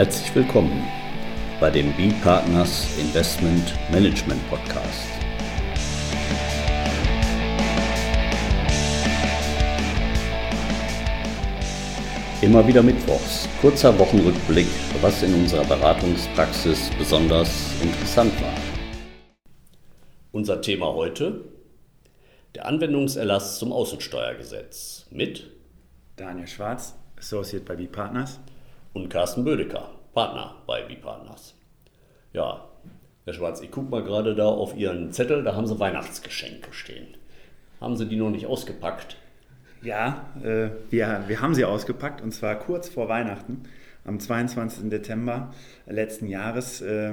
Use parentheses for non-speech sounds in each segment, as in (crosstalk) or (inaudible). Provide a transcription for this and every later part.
Herzlich willkommen bei dem B-Partners Investment Management Podcast. Immer wieder Mittwochs, kurzer Wochenrückblick, was in unserer Beratungspraxis besonders interessant war. Unser Thema heute, der Anwendungserlass zum Außensteuergesetz mit Daniel Schwarz, Associate bei B-Partners und Carsten Bödecker, Partner bei B-Partners. Ja, Herr Schwarz, ich gucke mal gerade da auf Ihren Zettel, da haben Sie Weihnachtsgeschenke stehen. Haben Sie die noch nicht ausgepackt? Ja, äh, wir, wir haben sie ausgepackt und zwar kurz vor Weihnachten, am 22. Dezember letzten Jahres, äh,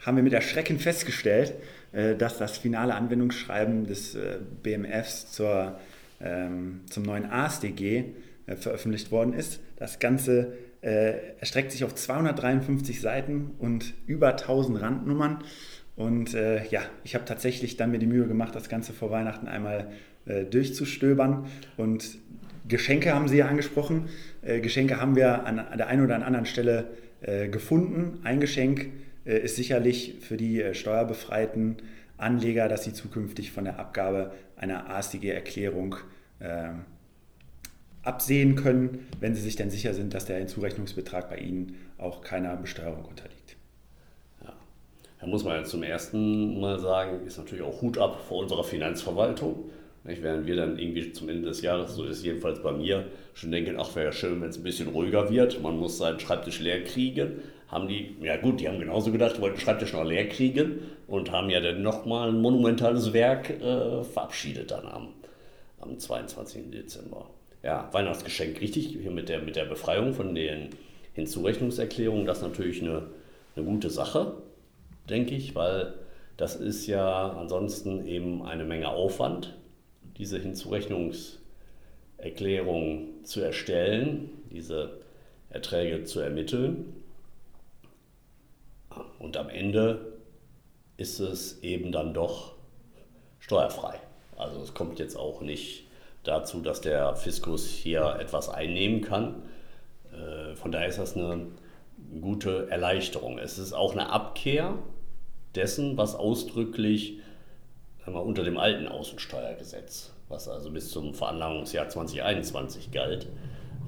haben wir mit Erschrecken festgestellt, äh, dass das finale Anwendungsschreiben des äh, BMFs zur, ähm, zum neuen ASDG äh, veröffentlicht worden ist. Das Ganze äh, erstreckt sich auf 253 Seiten und über 1000 Randnummern. Und äh, ja, ich habe tatsächlich dann mir die Mühe gemacht, das Ganze vor Weihnachten einmal äh, durchzustöbern. Und Geschenke haben Sie ja angesprochen. Äh, Geschenke haben wir an, der einen oder anderen Stelle äh, gefunden. Ein Geschenk äh, ist sicherlich für die steuerbefreiten Anleger, dass sie zukünftig von der Abgabe einer ASDG-Erklärung absehen können, wenn sie sich denn sicher sind, dass der Hinzurechnungsbetrag bei ihnen auch keiner Besteuerung unterliegt. Ja. Da muss man ja zum ersten Mal sagen, ist natürlich auch Hut ab vor unserer Finanzverwaltung. Nicht? Während wir dann irgendwie zum Ende des Jahres, so ist es jedenfalls bei mir, schon denken, ach wäre ja schön, wenn es ein bisschen ruhiger wird, man muss seinen Schreibtisch leer kriegen, haben die, ja gut, die haben genauso gedacht, wollten den Schreibtisch noch leer kriegen und haben ja dann nochmal ein monumentales Werk äh, verabschiedet dann am, am 22. Dezember ja, Weihnachtsgeschenk richtig, hier mit der, mit der Befreiung von den Hinzurechnungserklärungen, das ist natürlich eine, eine gute Sache, denke ich, weil das ist ja ansonsten eben eine Menge Aufwand, diese Hinzurechnungserklärung zu erstellen, diese Erträge zu ermitteln. Und am Ende ist es eben dann doch steuerfrei. Also es kommt jetzt auch nicht dazu, dass der Fiskus hier etwas einnehmen kann. Äh, von daher ist das eine gute Erleichterung. Es ist auch eine Abkehr dessen, was ausdrücklich wir, unter dem alten Außensteuergesetz, was also bis zum Veranlagungsjahr 2021 galt,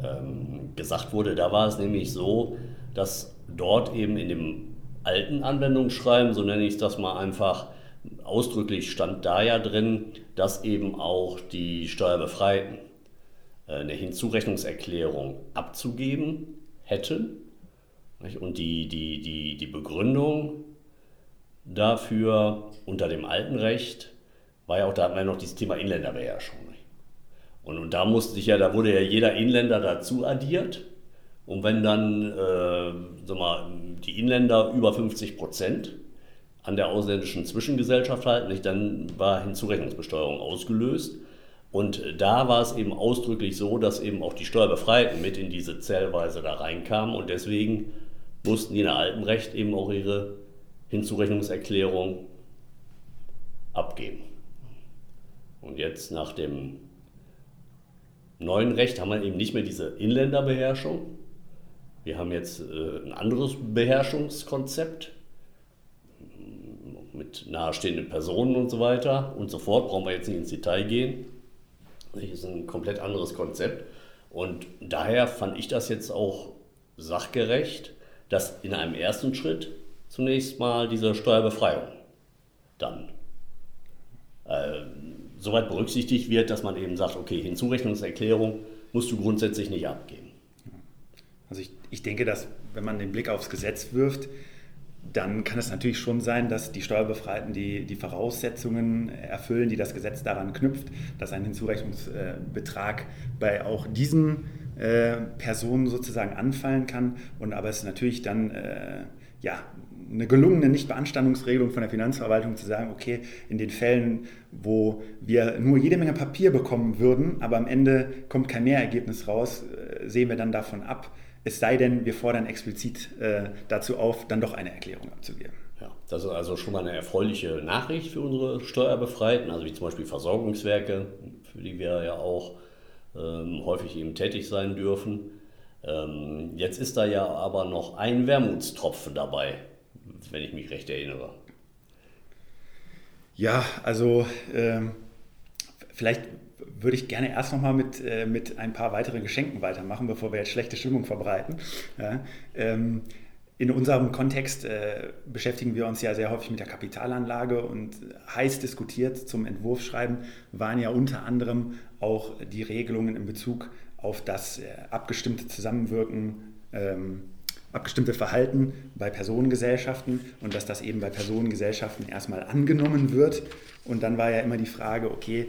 ähm, gesagt wurde. Da war es nämlich so, dass dort eben in dem alten Anwendungsschreiben, so nenne ich das mal einfach, ausdrücklich stand da ja drin, dass eben auch die Steuerbefreiten äh, eine Hinzurechnungserklärung abzugeben hätten. Und die, die, die, die Begründung dafür unter dem alten Recht war ja auch, da hatten wir noch dieses Thema Inländerbeherrschung. Und, und da musste sich ja, da wurde ja jeder Inländer dazu addiert. Und wenn dann äh, sag mal, die Inländer über 50 Prozent an der ausländischen Zwischengesellschaft halten, nicht? dann war Hinzurechnungsbesteuerung ausgelöst. Und da war es eben ausdrücklich so, dass eben auch die Steuerbefreiten mit in diese Zählweise da reinkamen und deswegen mussten die in der alten Recht eben auch ihre Hinzurechnungserklärung abgeben. Und jetzt nach dem neuen Recht haben wir eben nicht mehr diese Inländerbeherrschung. Wir haben jetzt äh, ein anderes Beherrschungskonzept mit nahestehenden Personen und so weiter und so fort. Brauchen wir jetzt nicht ins Detail gehen. Das ist ein komplett anderes Konzept. Und daher fand ich das jetzt auch sachgerecht, dass in einem ersten Schritt zunächst mal diese Steuerbefreiung dann äh, soweit berücksichtigt wird, dass man eben sagt, okay, Hinzurechnungserklärung musst du grundsätzlich nicht abgeben. Also ich, ich denke, dass wenn man den Blick aufs Gesetz wirft, dann kann es natürlich schon sein, dass die Steuerbefreiten die, die Voraussetzungen erfüllen, die das Gesetz daran knüpft, dass ein Hinzurechnungsbetrag bei auch diesen äh, Personen sozusagen anfallen kann. Und aber es ist natürlich dann äh, ja, eine gelungene Nichtbeanstandungsregelung von der Finanzverwaltung zu sagen, okay, in den Fällen, wo wir nur jede Menge Papier bekommen würden, aber am Ende kommt kein Mehrergebnis raus, äh, sehen wir dann davon ab, es sei denn, wir fordern explizit äh, dazu auf, dann doch eine Erklärung abzugeben. Ja, das ist also schon mal eine erfreuliche Nachricht für unsere Steuerbefreiten, also wie zum Beispiel Versorgungswerke, für die wir ja auch ähm, häufig eben tätig sein dürfen. Ähm, jetzt ist da ja aber noch ein Wermutstropfen dabei, wenn ich mich recht erinnere. Ja, also ähm, vielleicht würde ich gerne erst nochmal mit, äh, mit ein paar weiteren Geschenken weitermachen, bevor wir jetzt schlechte Stimmung verbreiten. Ja, ähm, in unserem Kontext äh, beschäftigen wir uns ja sehr häufig mit der Kapitalanlage und heiß diskutiert zum Entwurfsschreiben waren ja unter anderem auch die Regelungen in Bezug auf das äh, abgestimmte Zusammenwirken, ähm, abgestimmte Verhalten bei Personengesellschaften und dass das eben bei Personengesellschaften erstmal angenommen wird. Und dann war ja immer die Frage, okay,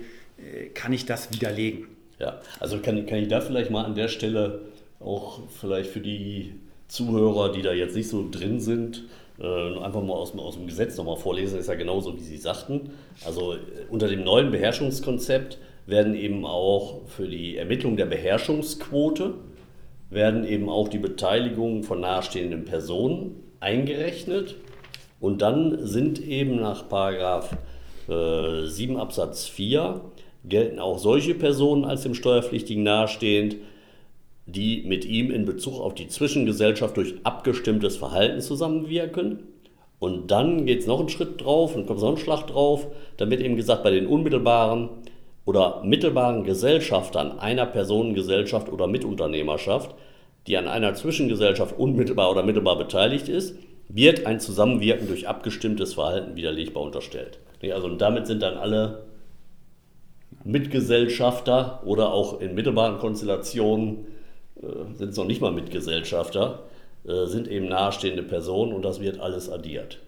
kann ich das widerlegen? Ja, also kann, kann ich da vielleicht mal an der Stelle auch vielleicht für die Zuhörer, die da jetzt nicht so drin sind, äh, einfach mal aus, aus dem Gesetz nochmal vorlesen, ist ja genauso, wie Sie sagten. Also äh, unter dem neuen Beherrschungskonzept werden eben auch für die Ermittlung der Beherrschungsquote werden eben auch die Beteiligungen von nahestehenden Personen eingerechnet. Und dann sind eben nach Paragraph äh, 7 Absatz 4 gelten auch solche Personen als dem Steuerpflichtigen nahestehend, die mit ihm in Bezug auf die Zwischengesellschaft durch abgestimmtes Verhalten zusammenwirken. Und dann geht es noch einen Schritt drauf und kommt so ein Schlag drauf, damit eben gesagt, bei den unmittelbaren oder mittelbaren Gesellschaftern einer Personengesellschaft oder Mitunternehmerschaft, die an einer Zwischengesellschaft unmittelbar oder mittelbar beteiligt ist, wird ein Zusammenwirken durch abgestimmtes Verhalten widerlegbar unterstellt. Also damit sind dann alle Mitgesellschafter oder auch in mittelbaren Konstellationen äh, sind es noch nicht mal Mitgesellschafter, äh, sind eben nahestehende Personen und das wird alles addiert.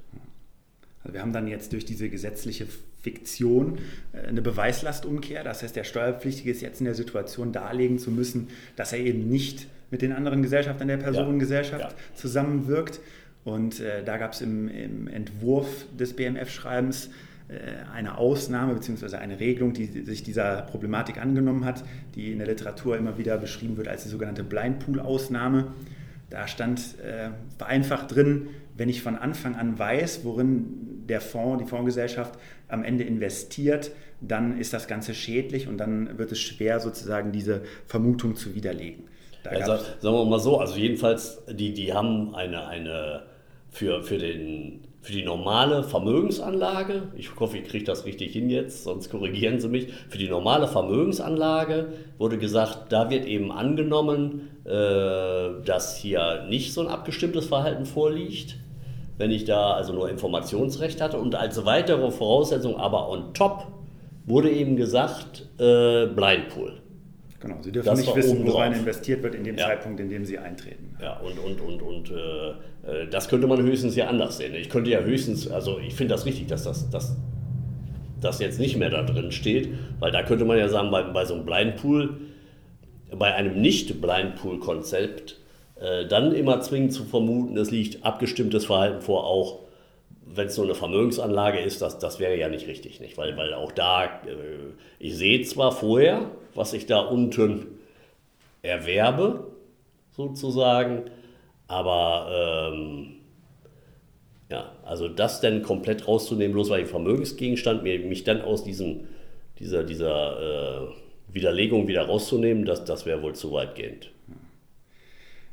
Also wir haben dann jetzt durch diese gesetzliche Fiktion äh, eine Beweislastumkehr. Das heißt, der Steuerpflichtige ist jetzt in der Situation darlegen zu müssen, dass er eben nicht mit den anderen Gesellschaftern der Personengesellschaft ja, ja. zusammenwirkt. Und äh, da gab es im, im, Entwurf des BMF-Schreibens eine Ausnahme bzw. eine Regelung, die sich dieser Problematik angenommen hat, die in der Literatur immer wieder beschrieben wird als die sogenannte Blindpool-Ausnahme. Da stand äh, vereinfacht drin, wenn ich von Anfang an weiß, worin der Fonds, die Fondsgesellschaft am Ende investiert, dann ist das Ganze schädlich und dann wird es schwer, sozusagen diese Vermutung zu widerlegen. Ja, sagen wir mal so, also jedenfalls, die, die haben eine, eine für, für den für die normale Vermögensanlage, ich hoffe, ich kriege das richtig hin jetzt, sonst korrigieren Sie mich, für die normale Vermögensanlage wurde gesagt, da wird eben angenommen, äh, dass hier nicht so ein abgestimmtes Verhalten vorliegt, wenn ich da also nur Informationsrecht hatte. Und als weitere Voraussetzung aber on top wurde eben gesagt, äh, Blindpool. Genau, Sie dürfen das nicht wissen, worein investiert wird in dem ja. Zeitpunkt, in dem Sie eintreten. Ja, und, und, und, und äh, das könnte man höchstens ja anders sehen. Ich könnte ja höchstens, also ich finde das richtig, dass das, das, das jetzt nicht mehr da drin steht, weil da könnte man ja sagen, bei, bei so einem Blindpool, bei einem Nicht-Blindpool-Konzept, äh, dann immer zwingend zu vermuten, es liegt abgestimmtes Verhalten vor, auch wenn es nur eine Vermögensanlage ist, das, das wäre ja nicht richtig, nicht? Weil, weil auch da, äh, ich sehe zwar vorher, was ich da unten erwerbe, sozusagen, aber ähm, ja, also das dann komplett rauszunehmen, bloß weil ich Vermögensgegenstand, mich dann aus diesem, dieser, dieser äh, Widerlegung wieder rauszunehmen, das, das wäre wohl zu weitgehend.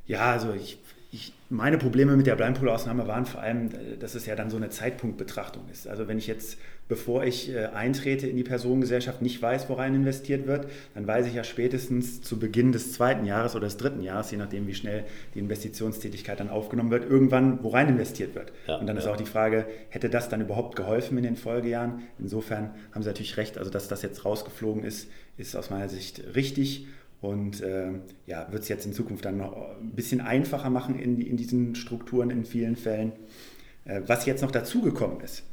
Ja, also ich ich, meine Probleme mit der Blindpool-Ausnahme waren vor allem, dass es ja dann so eine Zeitpunktbetrachtung ist. Also wenn ich jetzt, bevor ich äh, eintrete in die Personengesellschaft, nicht weiß, worein investiert wird, dann weiß ich ja spätestens zu Beginn des zweiten Jahres oder des dritten Jahres, je nachdem, wie schnell die Investitionstätigkeit dann aufgenommen wird, irgendwann, worein investiert wird. Ja, Und dann ja. ist auch die Frage, hätte das dann überhaupt geholfen in den Folgejahren? Insofern haben Sie natürlich recht, also dass das jetzt rausgeflogen ist, ist aus meiner Sicht richtig. Und äh, ja, wird es jetzt in Zukunft dann noch ein bisschen einfacher machen in, in diesen Strukturen in vielen Fällen. Äh, was jetzt noch dazugekommen ist.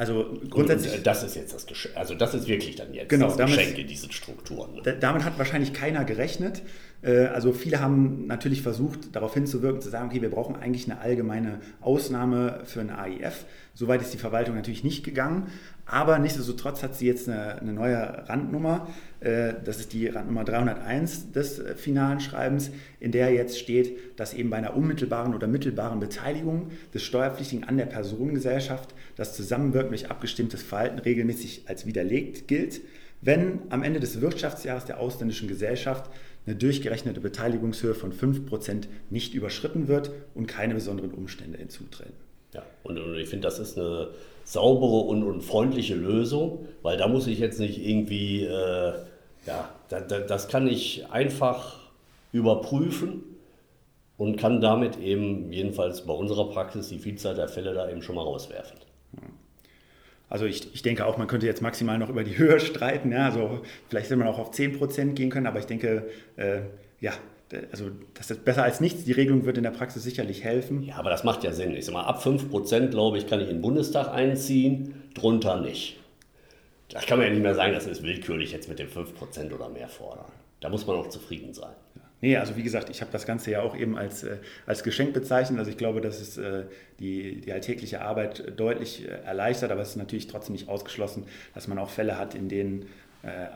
Also grundsätzlich. Und, das ist jetzt das Geschenk. Also das ist wirklich dann jetzt genau, das damit, Geschenk in diesen Strukturen. Ne? Damit hat wahrscheinlich keiner gerechnet. Äh, also viele haben natürlich versucht, darauf hinzuwirken, zu sagen, okay, wir brauchen eigentlich eine allgemeine Ausnahme für ein AIF. Soweit ist die Verwaltung natürlich nicht gegangen. Aber nichtsdestotrotz hat sie jetzt eine, eine neue Randnummer. Äh, das ist die Randnummer 301 des äh, finalen Schreibens, in der jetzt steht, dass eben bei einer unmittelbaren oder mittelbaren Beteiligung des Steuerpflichtigen an der Personengesellschaft das Zusammenwirken durch abgestimmtes Verhalten regelmäßig als widerlegt gilt, wenn am Ende des Wirtschaftsjahres der ausländischen Gesellschaft eine durchgerechnete Beteiligungshöhe von 5% nicht überschritten wird und keine besonderen Umstände hinzutreten. Ja, und, und ich finde, das ist eine saubere und, und, freundliche Lösung, weil da muss ich jetzt nicht irgendwie, äh, ja, da, da, das kann ich einfach überprüfen und kann damit eben, jedenfalls bei unserer Praxis, die Vielzahl der Fälle da eben schon mal rauswerfen. Also ich, ich denke auch, man könnte jetzt maximal noch über die Höhe (laughs) streiten. Ja, also vielleicht hätte man auch auf 10% gehen können, aber ich denke, äh, ja, also das ist besser als nichts. Die Regelung wird in der Praxis sicherlich helfen. Ja, aber das macht ja Sinn. Ich sag mal, ab 5% glaube ich, kann ich in den Bundestag einziehen, drunter nicht. Da kann man ja nicht mehr sagen, das ist willkürlich jetzt mit dem 5% oder mehr fordern. Da muss man auch zufrieden sein. Nee, also wie gesagt, ich habe das Ganze ja auch eben als, äh, als Geschenk bezeichnet. Also ich glaube, dass es äh, die, die alltägliche Arbeit deutlich äh, erleichtert, aber es ist natürlich trotzdem nicht ausgeschlossen, dass man auch Fälle hat, in denen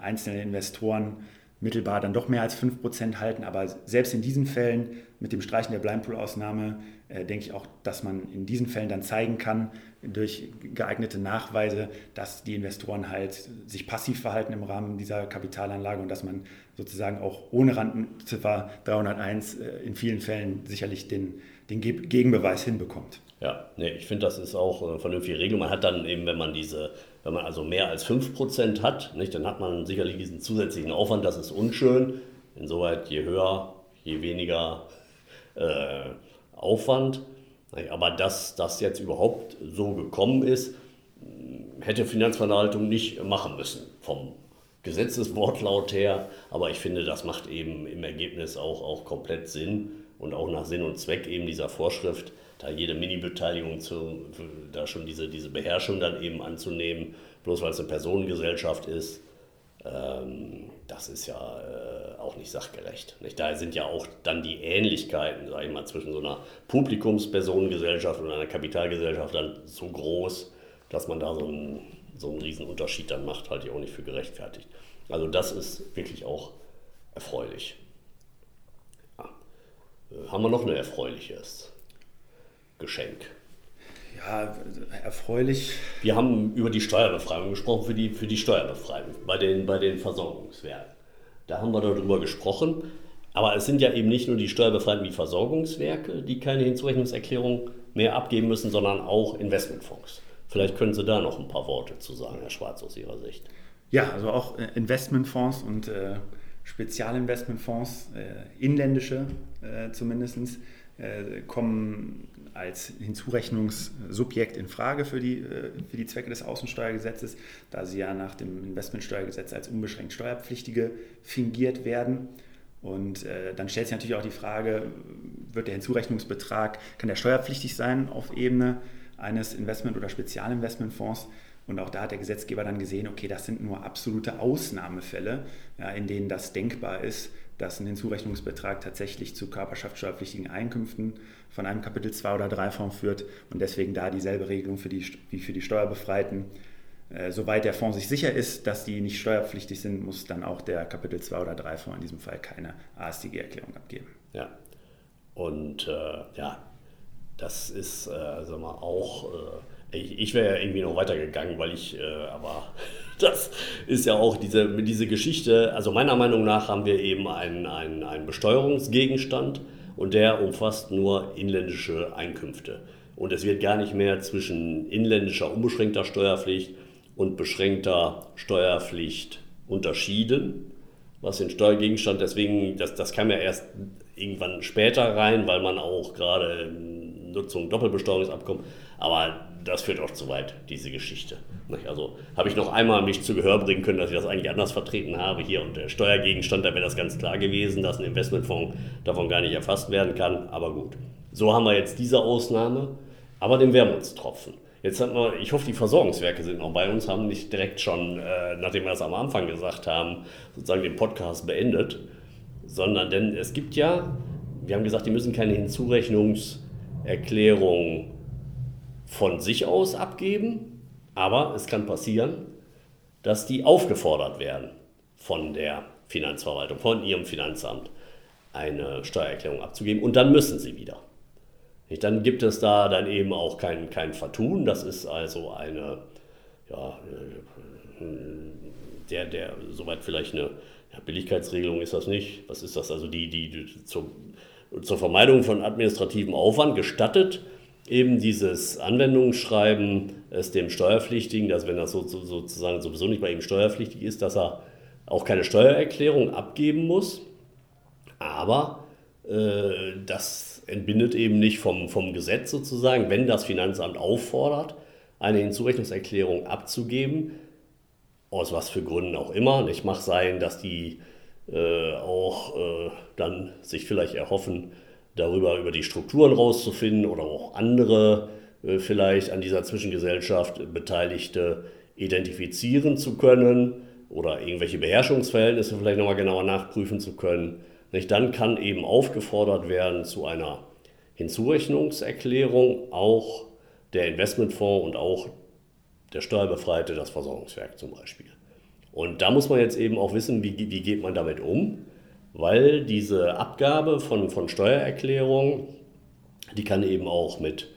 einzelne Investoren mittelbar dann doch mehr als 5% halten. Aber selbst in diesen Fällen mit dem Streichen der Blindpool-Ausnahme denke ich auch, dass man in diesen Fällen dann zeigen kann, durch geeignete Nachweise, dass die Investoren halt sich passiv verhalten im Rahmen dieser Kapitalanlage und dass man sozusagen auch ohne Randenziffer 301 äh, in vielen Fällen sicherlich den, den Gegenbeweis hinbekommt. Ja, nee, ich finde, das ist auch eine vernünftige Regelung. Man hat dann eben, wenn man diese, wenn man also mehr als 5% hat, nicht, dann hat man sicherlich diesen zusätzlichen Aufwand, das ist unschön. Insoweit je höher, je weniger äh, Aufwand. Aber dass das jetzt überhaupt so gekommen ist, hätte Finanzverwaltung nicht machen müssen vom Gesetzeswortlaut her. Aber ich finde, das macht eben im Ergebnis auch, auch komplett Sinn und auch nach Sinn und Zweck eben dieser Vorschrift, da jede Mini-Beteiligung zu, da schon diese, diese Beherrschung dann eben anzunehmen, bloß weil es eine Personengesellschaft ist. Ähm, das ist ja äh, auch nicht sachgerecht. Nicht? Da sind ja auch dann die Ähnlichkeiten, sage ich mal, zwischen so einer Publikumspersonengesellschaft und einer Kapitalgesellschaft dann so groß, dass man da so einen, so einen riesen Unterschied dann macht, halte ich auch nicht für gerechtfertigt. Also das ist wirklich auch erfreulich. Ja. Äh, haben wir noch ein erfreuliches Geschenk? Ja, erfreulich. Wir haben über die Steuerbefreiung gesprochen, für die, für die Steuerbefreiung bei den, bei den Versorgungswerken. Da haben wir darüber gesprochen. Aber es sind ja eben nicht nur die Steuerbefreiten wie Versorgungswerke, die keine Hinzurechnungserklärung mehr abgeben müssen, sondern auch Investmentfonds. Vielleicht können Sie da noch ein paar Worte zu sagen, Herr Schwarz, aus Ihrer Sicht. Ja, also auch äh, Investmentfonds und äh, Spezialinvestmentfonds, äh, inländische äh, zumindest, äh, kommen als Hinzurechnungssubjekt in Frage für die, äh, für die Zwecke des Außensteuergesetzes, da sie ja nach dem Investmentsteuergesetz als unbeschränkt Steuerpflichtige fingiert werden. Und äh, dann stellt sich natürlich auch die Frage, wird der Hinzurechnungsbetrag, kann der steuerpflichtig sein auf Ebene eines Investment- oder Spezialinvestmentfonds? Und auch da hat der Gesetzgeber dann gesehen, okay, das sind nur absolute Ausnahmefälle, ja, in denen das denkbar ist, dass ein Hinzurechnungsbetrag tatsächlich zu körperschaftssteuerpflichtigen Einkünften von einem Kapitel 2 oder 3 Fonds führt und deswegen da dieselbe Regelung für die, wie für die Steuerbefreiten. Äh, soweit der Fonds sich sicher ist, dass die nicht steuerpflichtig sind, muss dann auch der Kapitel 2 oder 3 Fonds in diesem Fall keine ASDG-Erklärung abgeben. Ja, und äh, ja, das ist äh, sag mal, auch, äh, ich, ich wäre ja irgendwie noch weitergegangen, weil ich, äh, aber (laughs) das ist ja auch diese, diese Geschichte, also meiner Meinung nach haben wir eben einen, einen, einen Besteuerungsgegenstand, und der umfasst nur inländische Einkünfte. Und es wird gar nicht mehr zwischen inländischer unbeschränkter Steuerpflicht und beschränkter Steuerpflicht unterschieden, was den Steuergegenstand, deswegen, das, das kam ja erst irgendwann später rein, weil man auch gerade Nutzung Doppelbesteuerungsabkommen, aber das führt auch zu weit, diese Geschichte. Also habe ich noch einmal mich zu Gehör bringen können, dass ich das eigentlich anders vertreten habe hier und der Steuergegenstand, da wäre das ganz klar gewesen, dass ein Investmentfonds davon gar nicht erfasst werden kann, aber gut. So haben wir jetzt diese Ausnahme, aber den Wermutstropfen. Jetzt hat man, ich hoffe, die Versorgungswerke sind noch bei uns, haben nicht direkt schon, äh, nachdem wir das am Anfang gesagt haben, sozusagen den Podcast beendet, sondern denn es gibt ja, wir haben gesagt, die müssen keine Hinzurechnungserklärung von sich aus abgeben, aber es kann passieren, dass die aufgefordert werden von der Finanzverwaltung, von ihrem Finanzamt, eine Steuererklärung abzugeben und dann müssen sie wieder. Dann gibt es da dann eben auch kein, kein Vertun, das ist also eine, ja, der, der, soweit vielleicht eine Billigkeitsregelung ist das nicht. Was ist das? Also die, die, die zur, zur Vermeidung von administrativem Aufwand gestattet, eben dieses Anwendungsschreiben es dem Steuerpflichtigen, dass wenn das so, so, sozusagen sowieso nicht bei ihm steuerpflichtig ist, dass er auch keine Steuererklärung abgeben muss. Aber äh, das entbindet eben nicht vom, vom Gesetz sozusagen, wenn das Finanzamt auffordert, eine Hinzurechnungserklärung abzugeben, aus was für Gründen auch immer. Nicht mag sein, dass die äh, auch äh, dann sich vielleicht erhoffen, darüber über die Strukturen rauszufinden oder auch andere äh, vielleicht an dieser Zwischengesellschaft Beteiligte identifizieren zu können oder irgendwelche Beherrschungsverhältnisse vielleicht nochmal genauer nachprüfen zu können. Nicht? Dann kann eben aufgefordert werden zu einer Hinzurechnungserklärung auch der Investmentfonds und auch der Steuerbefreite, das Versorgungswerk zum Beispiel. Und da muss man jetzt eben auch wissen, wie, wie geht man damit um, weil diese Abgabe von, von Steuererklärungen, die kann eben auch mit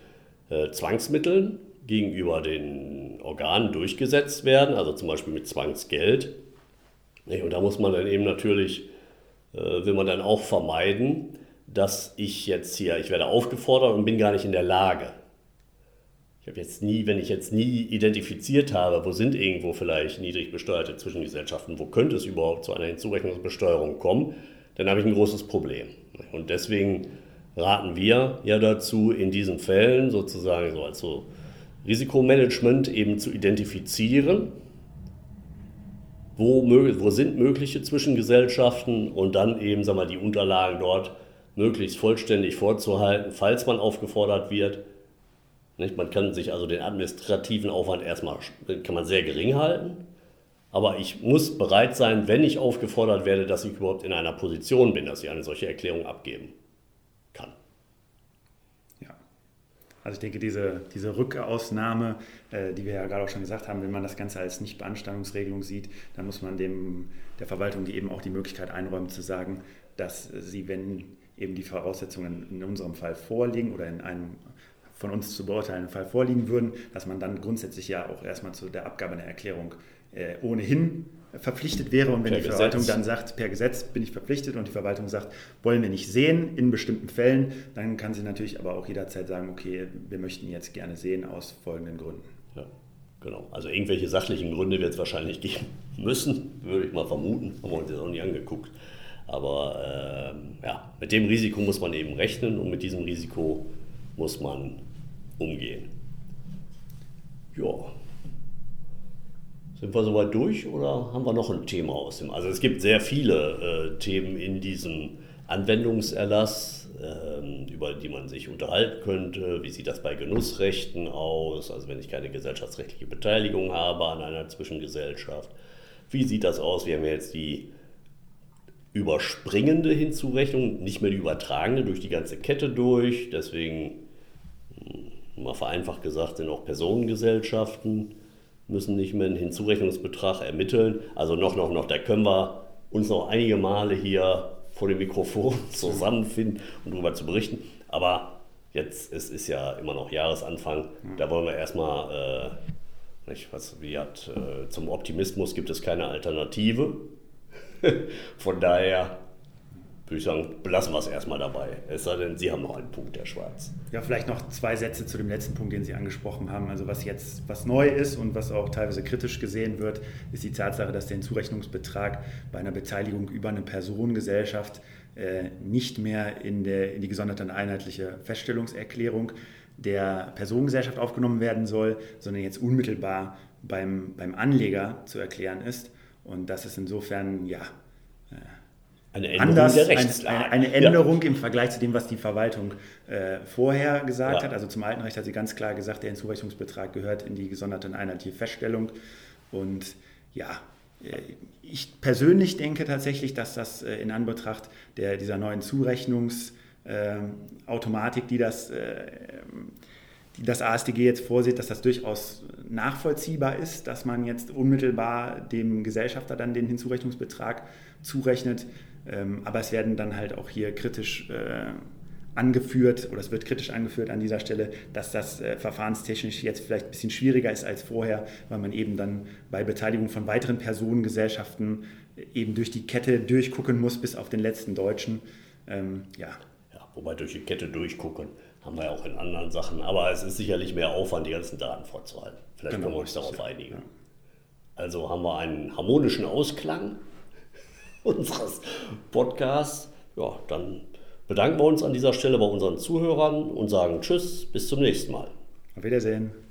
äh, Zwangsmitteln gegenüber den Organen durchgesetzt werden, also zum Beispiel mit Zwangsgeld. Und da muss man dann eben natürlich, äh, will man dann auch vermeiden, dass ich jetzt hier, ich werde aufgefordert und bin gar nicht in der Lage, ich habe jetzt nie, wenn ich jetzt nie identifiziert habe, wo sind irgendwo vielleicht niedrig besteuerte Zwischengesellschaften, wo könnte es überhaupt zu einer Hinzurechnungsbesteuerung kommen, dann habe ich ein großes Problem. Und deswegen raten wir ja dazu, in diesen Fällen sozusagen so als so Risikomanagement eben zu identifizieren, wo, wo sind mögliche Zwischengesellschaften und dann eben sagen wir, die Unterlagen dort möglichst vollständig vorzuhalten, falls man aufgefordert wird, nicht? Man kann sich also den administrativen Aufwand erstmal kann man sehr gering halten. Aber ich muss bereit sein, wenn ich aufgefordert werde, dass ich überhaupt in einer Position bin, dass ich eine solche Erklärung abgeben kann. Ja, also ich denke, diese, diese Rückausnahme, äh, die wir ja gerade auch schon gesagt haben, wenn man das Ganze als Nichtbeanstandungsregelung sieht, dann muss man dem, der Verwaltung die eben auch die Möglichkeit einräumen zu sagen, dass sie, wenn eben die Voraussetzungen in unserem Fall vorliegen oder in einem von uns zu beurteilenden Fall vorliegen würden, dass man dann grundsätzlich ja auch erstmal zu der Abgabe einer Erklärung äh, ohnehin verpflichtet wäre. Und wenn per die Verwaltung Gesetz. dann sagt, per Gesetz bin ich verpflichtet und die Verwaltung sagt, wollen wir nicht sehen in bestimmten Fällen, dann kann sie natürlich aber auch jederzeit sagen, okay, wir möchten jetzt gerne sehen aus folgenden Gründen. Ja, genau. Also irgendwelche sachlichen Gründe wird es wahrscheinlich geben (laughs) müssen, würde ich mal vermuten. Haben wir uns jetzt auch nicht angeguckt. Aber ähm, ja, mit dem Risiko muss man eben rechnen und mit diesem Risiko muss man umgehen. Ja. Sind wir soweit durch oder haben wir noch ein Thema aus dem? Also es gibt sehr viele äh, Themen in diesem Anwendungserlass, äh, über die man sich unterhalten könnte. Wie sieht das bei Genussrechten aus? Also wenn ich keine gesellschaftsrechtliche Beteiligung habe an einer Zwischengesellschaft. Wie sieht das aus? Wir haben jetzt die überspringende Hinzurechnung, nicht mehr die übertragende durch die ganze Kette durch. Deswegen mal vereinfacht gesagt, sind auch Personengesellschaften, müssen nicht mehr einen Hinzurechnungsbetrag ermitteln. Also noch, noch, noch, da können wir uns noch einige Male hier vor dem Mikrofon (laughs) zusammenfinden und darüber zu berichten. Aber jetzt es ist ja immer noch Jahresanfang, da wollen wir erstmal, äh, nicht, was, wie hat, äh, zum Optimismus gibt es keine Alternative. (laughs) Von daher würde ich sagen, belassen wir es erstmal dabei. Es sei denn, Sie haben noch einen Punkt, Herr Schwarz. Ja, vielleicht noch zwei Sätze zu dem letzten Punkt, den Sie angesprochen haben. Also was jetzt was neu ist und was auch teilweise kritisch gesehen wird, ist die Tatsache, dass der Hinzurechnungsbetrag bei einer Beteiligung über eine Personengesellschaft äh, nicht mehr in, der, in die gesonderte einheitliche Feststellungserklärung der Personengesellschaft aufgenommen werden soll, sondern jetzt unmittelbar beim, beim Anleger zu erklären ist. Und das ist insofern, ja, eine Änderung anders, der Rechtslage. Eine, eine Änderung ja. im Vergleich zu dem, was die Verwaltung äh, vorher gesagt ja. hat. Also zum alten Recht hat sie ganz klar gesagt, der Hinzurechnungsbetrag gehört in die gesonderte einheitliche Feststellung. Und ja, äh, ich persönlich denke tatsächlich, dass das äh, in Anbetracht der, dieser neuen Zurechnungsautomatik, ähm, die das, die das ASDG jetzt vorsieht, dass das durchaus nachvollziehbar ist, dass man jetzt unmittelbar dem Gesellschafter dann den Hinzurechnungsbetrag zurechnet. Ähm, aber es werden dann halt auch hier kritisch äh, angeführt oder es wird kritisch angeführt an dieser Stelle, dass das äh, verfahrenstechnisch jetzt vielleicht ein bisschen schwieriger ist als vorher, weil man eben dann bei Beteiligung von weiteren Personengesellschaften eben durch die Kette durchgucken muss bis auf den letzten Deutschen. Ähm, ja. ja, wobei durch die Kette durchgucken haben wir ja auch in anderen Sachen, aber es ist sicherlich mehr Aufwand, die ganzen Daten vorzuhalten. Vielleicht genau, können wir uns darauf einigen. Ja. Also haben wir einen harmonischen Ausklang unseres Podcasts. Ja, dann bedanken wir uns an dieser Stelle bei unseren Zuhörern und sagen Tschüss, bis zum nächsten Mal. Auf Wiedersehen.